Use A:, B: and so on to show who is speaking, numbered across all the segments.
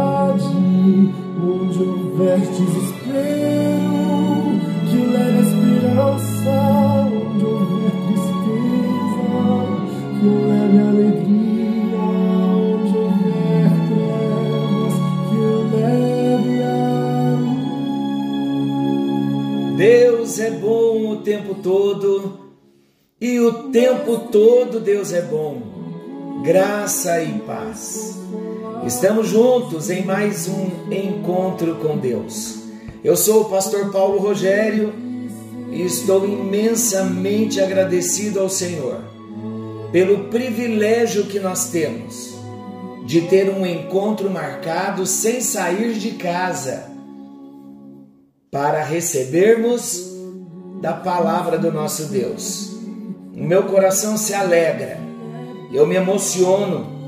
A: verdade, onde houver desespero, que leve a esperança, onde houver tristeza, que leve a alegria, onde houver trevas, que leve a.
B: Deus é bom o tempo todo e o tempo todo Deus é bom. Graça e paz. Estamos juntos em mais um encontro com Deus. Eu sou o pastor Paulo Rogério e estou imensamente agradecido ao Senhor pelo privilégio que nós temos de ter um encontro marcado sem sair de casa para recebermos da palavra do nosso Deus. O meu coração se alegra, eu me emociono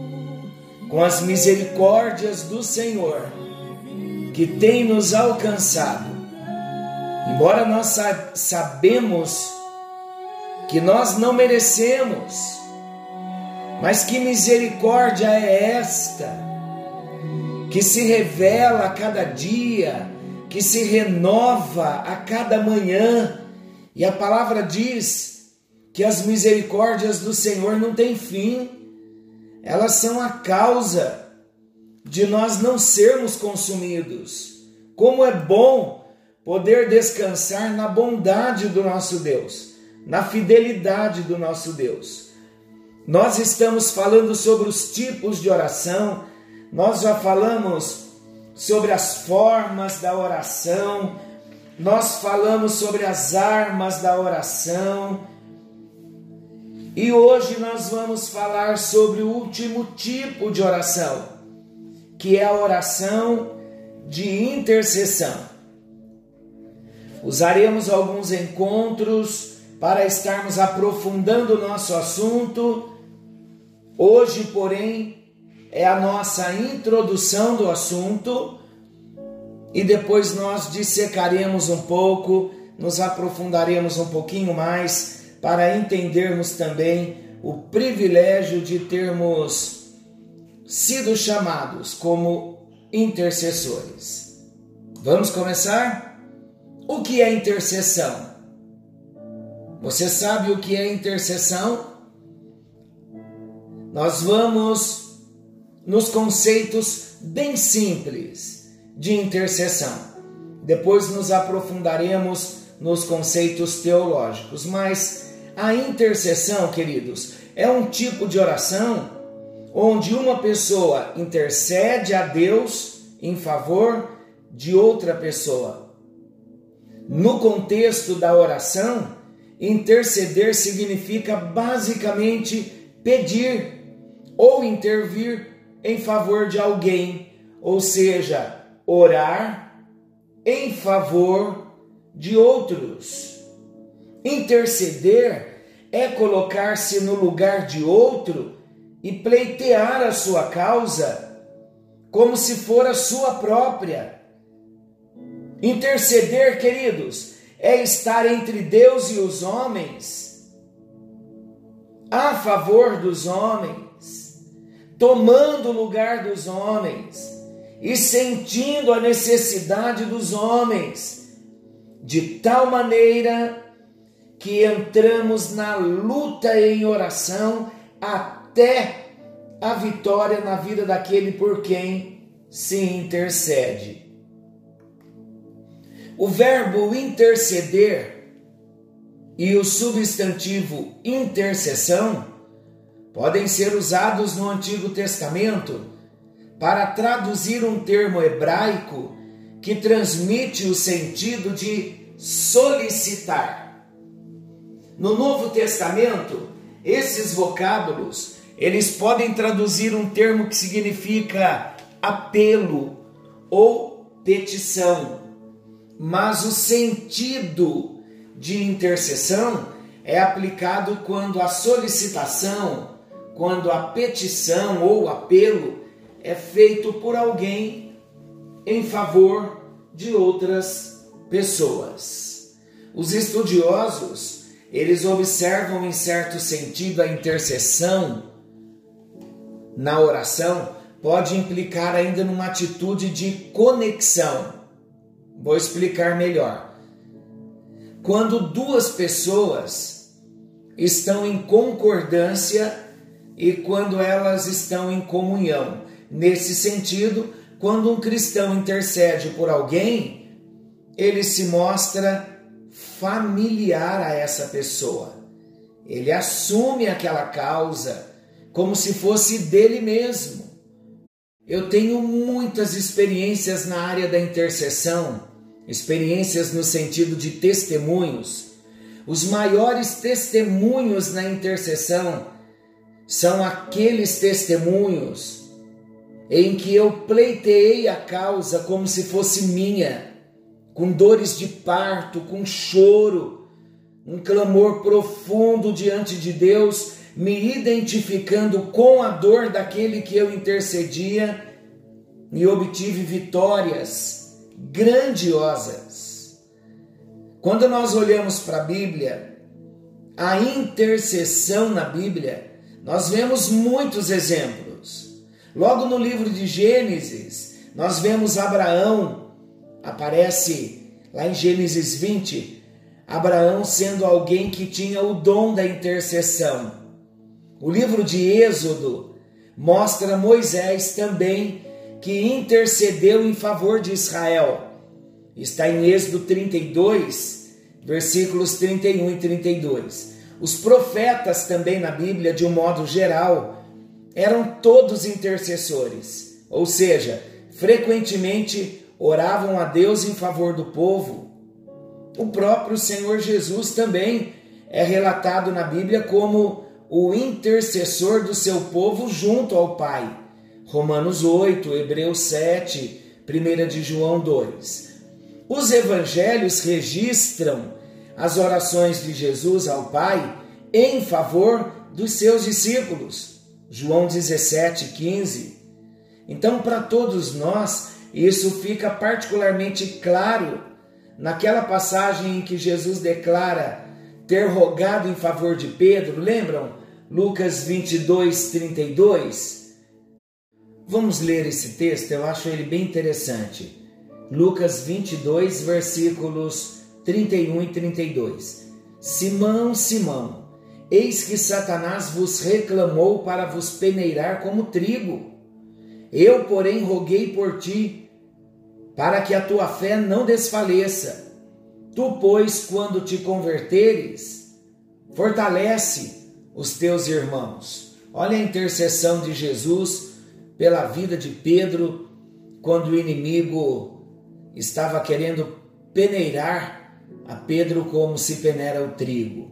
B: com as misericórdias do Senhor que tem nos alcançado. Embora nós sa sabemos que nós não merecemos, mas que misericórdia é esta que se revela a cada dia, que se renova a cada manhã. E a palavra diz que as misericórdias do Senhor não têm fim, elas são a causa de nós não sermos consumidos. Como é bom poder descansar na bondade do nosso Deus, na fidelidade do nosso Deus. Nós estamos falando sobre os tipos de oração, nós já falamos sobre as formas da oração, nós falamos sobre as armas da oração. E hoje nós vamos falar sobre o último tipo de oração, que é a oração de intercessão. Usaremos alguns encontros para estarmos aprofundando o nosso assunto. Hoje, porém, é a nossa introdução do assunto e depois nós dissecaremos um pouco, nos aprofundaremos um pouquinho mais para entendermos também o privilégio de termos sido chamados como intercessores. Vamos começar? O que é intercessão? Você sabe o que é intercessão? Nós vamos nos conceitos bem simples de intercessão. Depois nos aprofundaremos nos conceitos teológicos, mas a intercessão, queridos, é um tipo de oração onde uma pessoa intercede a Deus em favor de outra pessoa. No contexto da oração, interceder significa basicamente pedir ou intervir em favor de alguém, ou seja, orar em favor de outros. Interceder é colocar-se no lugar de outro e pleitear a sua causa como se for a sua própria. Interceder, queridos, é estar entre Deus e os homens, a favor dos homens, tomando o lugar dos homens e sentindo a necessidade dos homens, de tal maneira que entramos na luta em oração até a vitória na vida daquele por quem se intercede. O verbo interceder e o substantivo intercessão podem ser usados no Antigo Testamento para traduzir um termo hebraico que transmite o sentido de solicitar. No Novo Testamento, esses vocábulos, eles podem traduzir um termo que significa apelo ou petição. Mas o sentido de intercessão é aplicado quando a solicitação, quando a petição ou apelo é feito por alguém em favor de outras pessoas. Os estudiosos, eles observam em certo sentido a intercessão na oração pode implicar ainda numa atitude de conexão. Vou explicar melhor. Quando duas pessoas estão em concordância e quando elas estão em comunhão. Nesse sentido, quando um cristão intercede por alguém, ele se mostra familiar a essa pessoa. Ele assume aquela causa como se fosse dele mesmo. Eu tenho muitas experiências na área da intercessão, experiências no sentido de testemunhos. Os maiores testemunhos na intercessão são aqueles testemunhos em que eu pleiteei a causa como se fosse minha, com dores de parto, com choro, um clamor profundo diante de Deus me identificando com a dor daquele que eu intercedia e obtive vitórias grandiosas. Quando nós olhamos para a Bíblia, a intercessão na Bíblia, nós vemos muitos exemplos. Logo no livro de Gênesis, nós vemos Abraão, aparece lá em Gênesis 20, Abraão sendo alguém que tinha o dom da intercessão. O livro de Êxodo mostra Moisés também que intercedeu em favor de Israel. Está em Êxodo 32, versículos 31 e 32. Os profetas também na Bíblia, de um modo geral, eram todos intercessores, ou seja, frequentemente oravam a Deus em favor do povo. O próprio Senhor Jesus também é relatado na Bíblia como o intercessor do seu povo junto ao Pai. Romanos 8, Hebreus 7, 1 de João 2. Os evangelhos registram as orações de Jesus ao Pai em favor dos seus discípulos. João 17, 15. Então, para todos nós, isso fica particularmente claro naquela passagem em que Jesus declara ter rogado em favor de Pedro, lembram? Lucas 22, 32. Vamos ler esse texto, eu acho ele bem interessante. Lucas 22, versículos 31 e 32. Simão, Simão, eis que Satanás vos reclamou para vos peneirar como trigo. Eu, porém, roguei por ti, para que a tua fé não desfaleça. Tu, pois, quando te converteres, fortalece os teus irmãos. Olha a intercessão de Jesus pela vida de Pedro quando o inimigo estava querendo peneirar a Pedro como se peneira o trigo.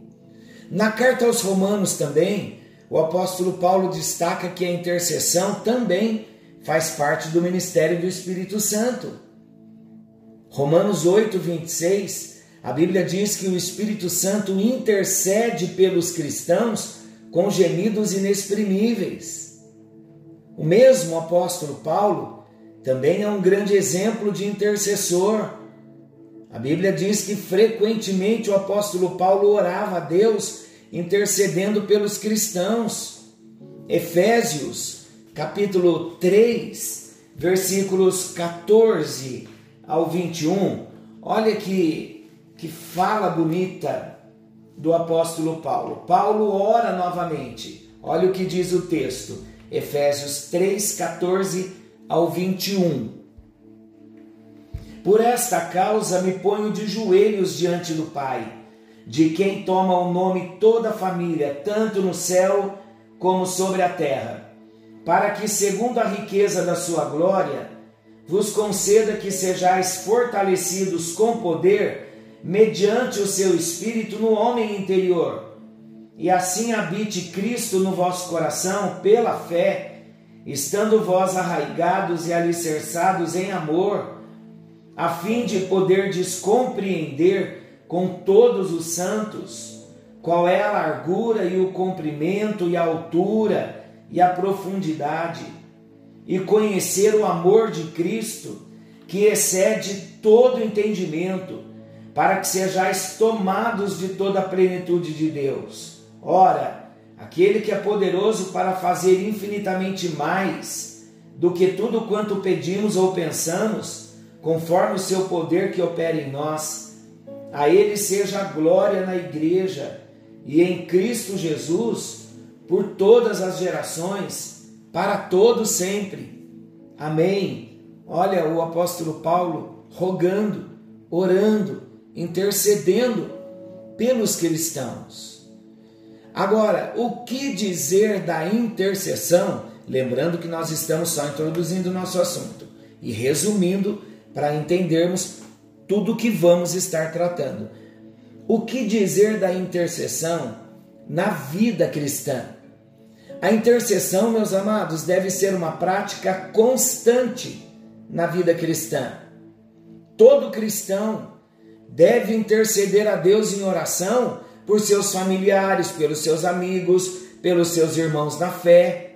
B: Na carta aos Romanos também, o apóstolo Paulo destaca que a intercessão também faz parte do ministério do Espírito Santo. Romanos 8, 26 a Bíblia diz que o Espírito Santo intercede pelos cristãos com gemidos inexprimíveis. O mesmo apóstolo Paulo também é um grande exemplo de intercessor. A Bíblia diz que frequentemente o apóstolo Paulo orava a Deus intercedendo pelos cristãos. Efésios, capítulo 3, versículos 14 ao 21. Olha que que fala bonita do apóstolo Paulo. Paulo ora novamente. Olha o que diz o texto, Efésios 3, 14 ao 21. Por esta causa me ponho de joelhos diante do Pai, de quem toma o nome toda a família, tanto no céu como sobre a terra, para que, segundo a riqueza da sua glória, vos conceda que sejais fortalecidos com poder mediante o seu espírito no homem interior. E assim habite Cristo no vosso coração pela fé, estando vós arraigados e alicerçados em amor, a fim de poder descompreender com todos os santos qual é a largura e o comprimento e a altura e a profundidade, e conhecer o amor de Cristo, que excede todo entendimento, para que sejais tomados de toda a plenitude de Deus. Ora, aquele que é poderoso para fazer infinitamente mais do que tudo quanto pedimos ou pensamos, conforme o seu poder que opera em nós, a ele seja a glória na igreja e em Cristo Jesus por todas as gerações, para todos sempre. Amém. Olha o apóstolo Paulo rogando, orando, intercedendo pelos cristãos. Agora, o que dizer da intercessão? Lembrando que nós estamos só introduzindo o nosso assunto e resumindo para entendermos tudo que vamos estar tratando. O que dizer da intercessão na vida cristã? A intercessão, meus amados, deve ser uma prática constante na vida cristã. Todo cristão deve interceder a Deus em oração por seus familiares, pelos seus amigos, pelos seus irmãos na fé.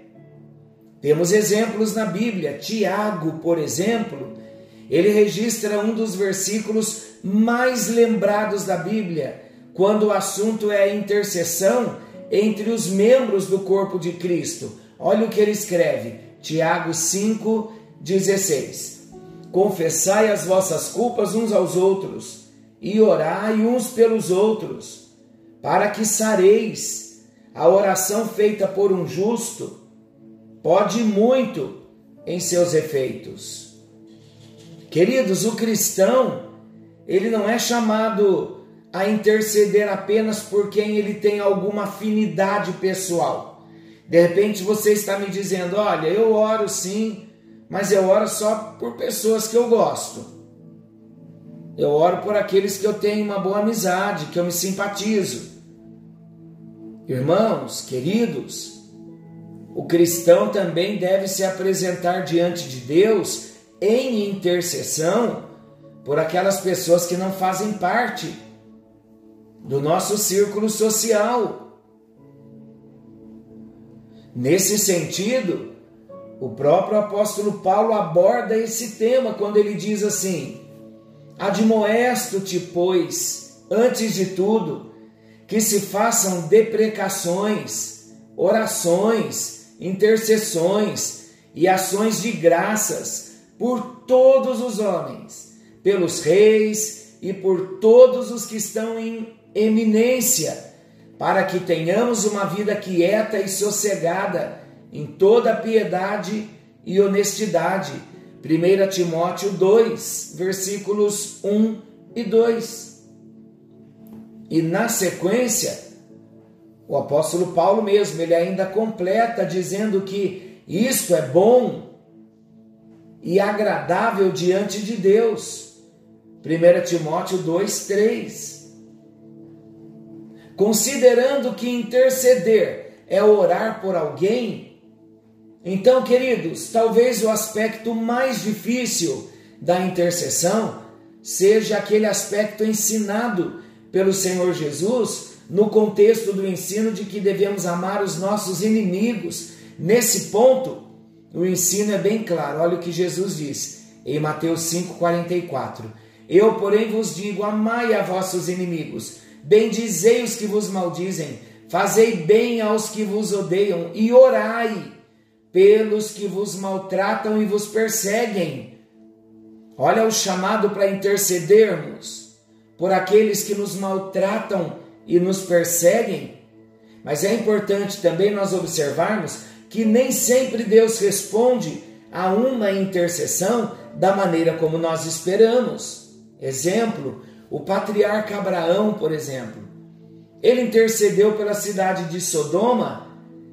B: Temos exemplos na Bíblia. Tiago, por exemplo, ele registra um dos versículos mais lembrados da Bíblia, quando o assunto é a intercessão entre os membros do corpo de Cristo. Olha o que ele escreve, Tiago 5,16: Confessai as vossas culpas uns aos outros e orai uns pelos outros, para que sareis. A oração feita por um justo pode muito em seus efeitos. Queridos, o cristão, ele não é chamado a interceder apenas por quem ele tem alguma afinidade pessoal. De repente você está me dizendo: olha, eu oro sim, mas eu oro só por pessoas que eu gosto. Eu oro por aqueles que eu tenho uma boa amizade, que eu me simpatizo. Irmãos, queridos, o cristão também deve se apresentar diante de Deus em intercessão por aquelas pessoas que não fazem parte do nosso círculo social. Nesse sentido, o próprio apóstolo Paulo aborda esse tema quando ele diz assim: Admoesto-te, pois, antes de tudo, que se façam deprecações, orações, intercessões e ações de graças por todos os homens, pelos reis e por todos os que estão em eminência, para que tenhamos uma vida quieta e sossegada em toda piedade e honestidade. 1 Timóteo 2, versículos 1 e 2. E na sequência, o apóstolo Paulo mesmo, ele ainda completa dizendo que isto é bom e agradável diante de Deus. 1 Timóteo 2, 3. Considerando que interceder é orar por alguém, então, queridos, talvez o aspecto mais difícil da intercessão seja aquele aspecto ensinado pelo Senhor Jesus no contexto do ensino de que devemos amar os nossos inimigos. Nesse ponto, o ensino é bem claro. Olha o que Jesus diz em Mateus 5,44. Eu, porém, vos digo: amai a vossos inimigos, bendizei os que vos maldizem, fazei bem aos que vos odeiam e orai pelos que vos maltratam e vos perseguem. Olha o chamado para intercedermos por aqueles que nos maltratam e nos perseguem. Mas é importante também nós observarmos que nem sempre Deus responde a uma intercessão da maneira como nós esperamos. Exemplo, o patriarca Abraão, por exemplo. Ele intercedeu pela cidade de Sodoma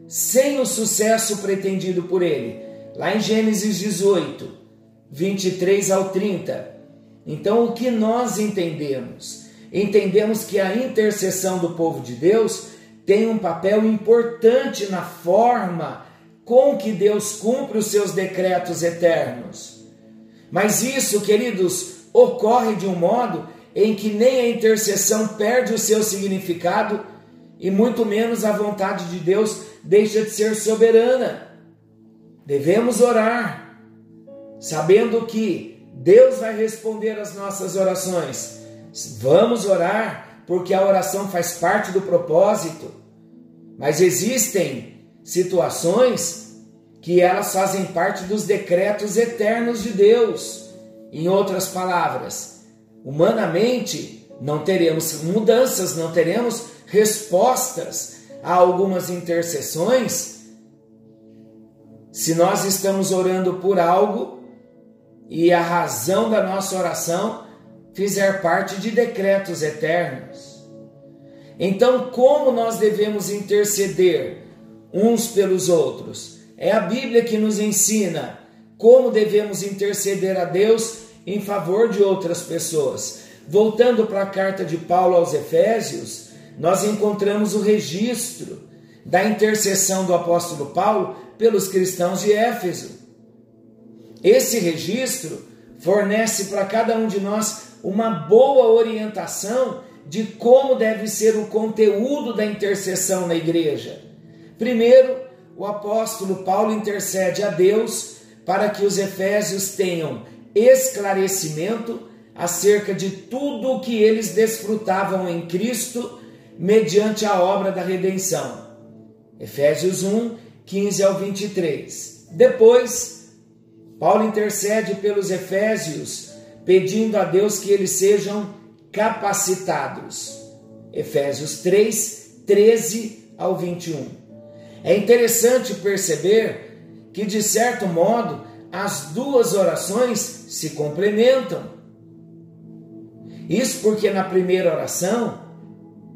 B: sem o sucesso pretendido por ele. Lá em Gênesis 18, 23 ao 30. Então, o que nós entendemos? entendemos que a intercessão do povo de Deus tem um papel importante na forma com que Deus cumpre os seus decretos eternos. Mas isso, queridos, ocorre de um modo em que nem a intercessão perde o seu significado e muito menos a vontade de Deus deixa de ser soberana. Devemos orar, sabendo que Deus vai responder às nossas orações. Vamos orar, porque a oração faz parte do propósito. Mas existem situações que elas fazem parte dos decretos eternos de Deus. Em outras palavras, humanamente não teremos mudanças, não teremos respostas a algumas intercessões se nós estamos orando por algo e a razão da nossa oração fizer parte de decretos eternos. Então, como nós devemos interceder uns pelos outros? É a Bíblia que nos ensina como devemos interceder a Deus em favor de outras pessoas. Voltando para a carta de Paulo aos Efésios, nós encontramos o registro da intercessão do apóstolo Paulo pelos cristãos de Éfeso. Esse registro fornece para cada um de nós uma boa orientação de como deve ser o conteúdo da intercessão na igreja. Primeiro, o apóstolo Paulo intercede a Deus para que os efésios tenham esclarecimento acerca de tudo o que eles desfrutavam em Cristo mediante a obra da redenção. Efésios 1, 15 ao 23. Depois, Paulo intercede pelos efésios, pedindo a Deus que eles sejam capacitados. Efésios 3, 13 ao 21. É interessante perceber que, de certo modo, as duas orações se complementam. Isso porque na primeira oração,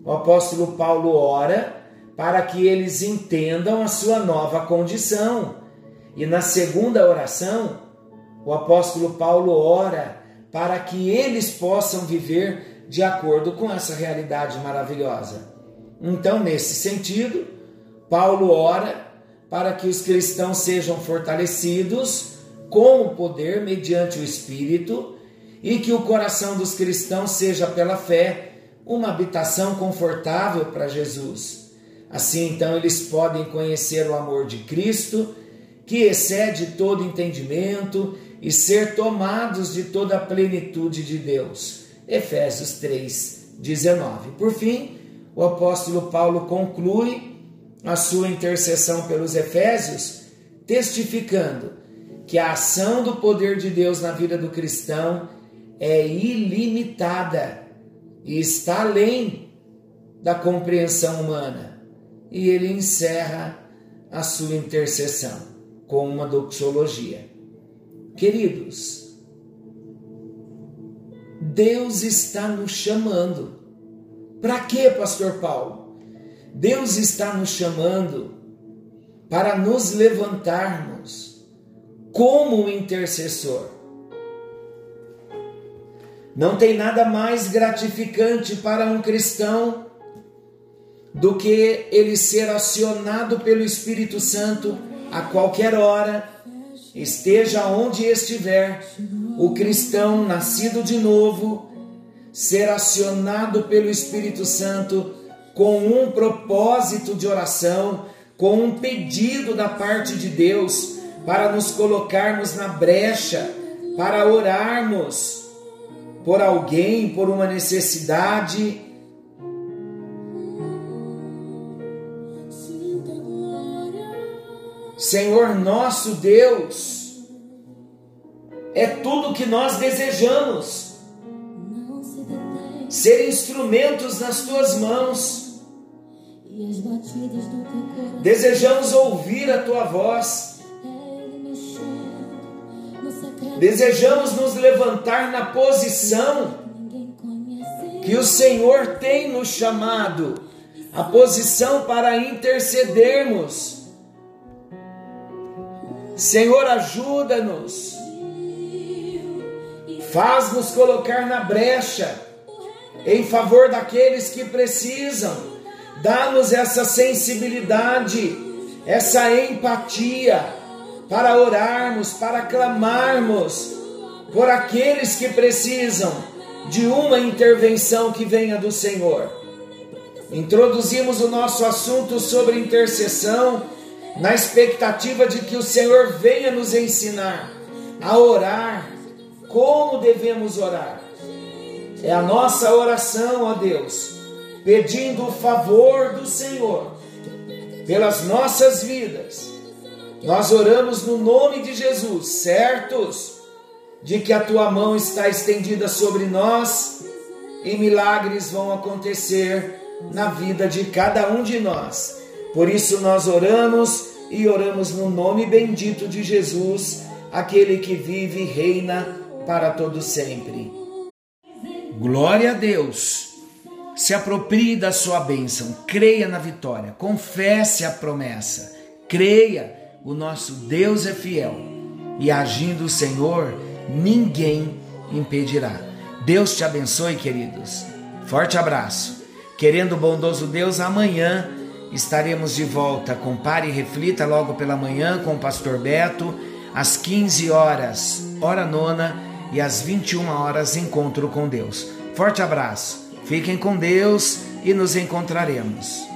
B: o apóstolo Paulo ora para que eles entendam a sua nova condição. E na segunda oração, o apóstolo Paulo ora para que eles possam viver de acordo com essa realidade maravilhosa. Então, nesse sentido, Paulo ora para que os cristãos sejam fortalecidos com o poder mediante o Espírito e que o coração dos cristãos seja pela fé uma habitação confortável para Jesus. Assim, então, eles podem conhecer o amor de Cristo, que excede todo entendimento, e ser tomados de toda a plenitude de Deus. Efésios 3, 19. Por fim, o apóstolo Paulo conclui a sua intercessão pelos Efésios, testificando que a ação do poder de Deus na vida do cristão é ilimitada e está além da compreensão humana. E ele encerra a sua intercessão com uma doxologia. Queridos, Deus está nos chamando. Para quê, pastor Paulo? Deus está nos chamando para nos levantarmos como intercessor. Não tem nada mais gratificante para um cristão do que ele ser acionado pelo Espírito Santo a qualquer hora esteja onde estiver, o cristão nascido de novo, ser acionado pelo Espírito Santo com um propósito de oração, com um pedido da parte de Deus para nos colocarmos na brecha, para orarmos por alguém, por uma necessidade. Senhor nosso Deus, é tudo que nós desejamos. Ser instrumentos nas tuas mãos. Desejamos ouvir a tua voz. Desejamos nos levantar na posição que o Senhor tem nos chamado a posição para intercedermos Senhor, ajuda-nos. Faz-nos colocar na brecha em favor daqueles que precisam. Dá-nos essa sensibilidade, essa empatia para orarmos, para clamarmos por aqueles que precisam de uma intervenção que venha do Senhor. Introduzimos o nosso assunto sobre intercessão na expectativa de que o Senhor venha nos ensinar a orar, como devemos orar. É a nossa oração, ó Deus, pedindo o favor do Senhor pelas nossas vidas. Nós oramos no nome de Jesus, certos de que a tua mão está estendida sobre nós e milagres vão acontecer na vida de cada um de nós. Por isso nós oramos e oramos no nome bendito de Jesus, aquele que vive e reina para todo sempre. Glória a Deus. Se aproprie da sua bênção, creia na vitória, confesse a promessa, creia, o nosso Deus é fiel e agindo o Senhor, ninguém impedirá. Deus te abençoe, queridos. Forte abraço. Querendo o bondoso Deus, amanhã estaremos de volta com Pare e Reflita logo pela manhã com o pastor Beto, às 15 horas, hora nona, e às 21 horas, encontro com Deus. Forte abraço, fiquem com Deus e nos encontraremos.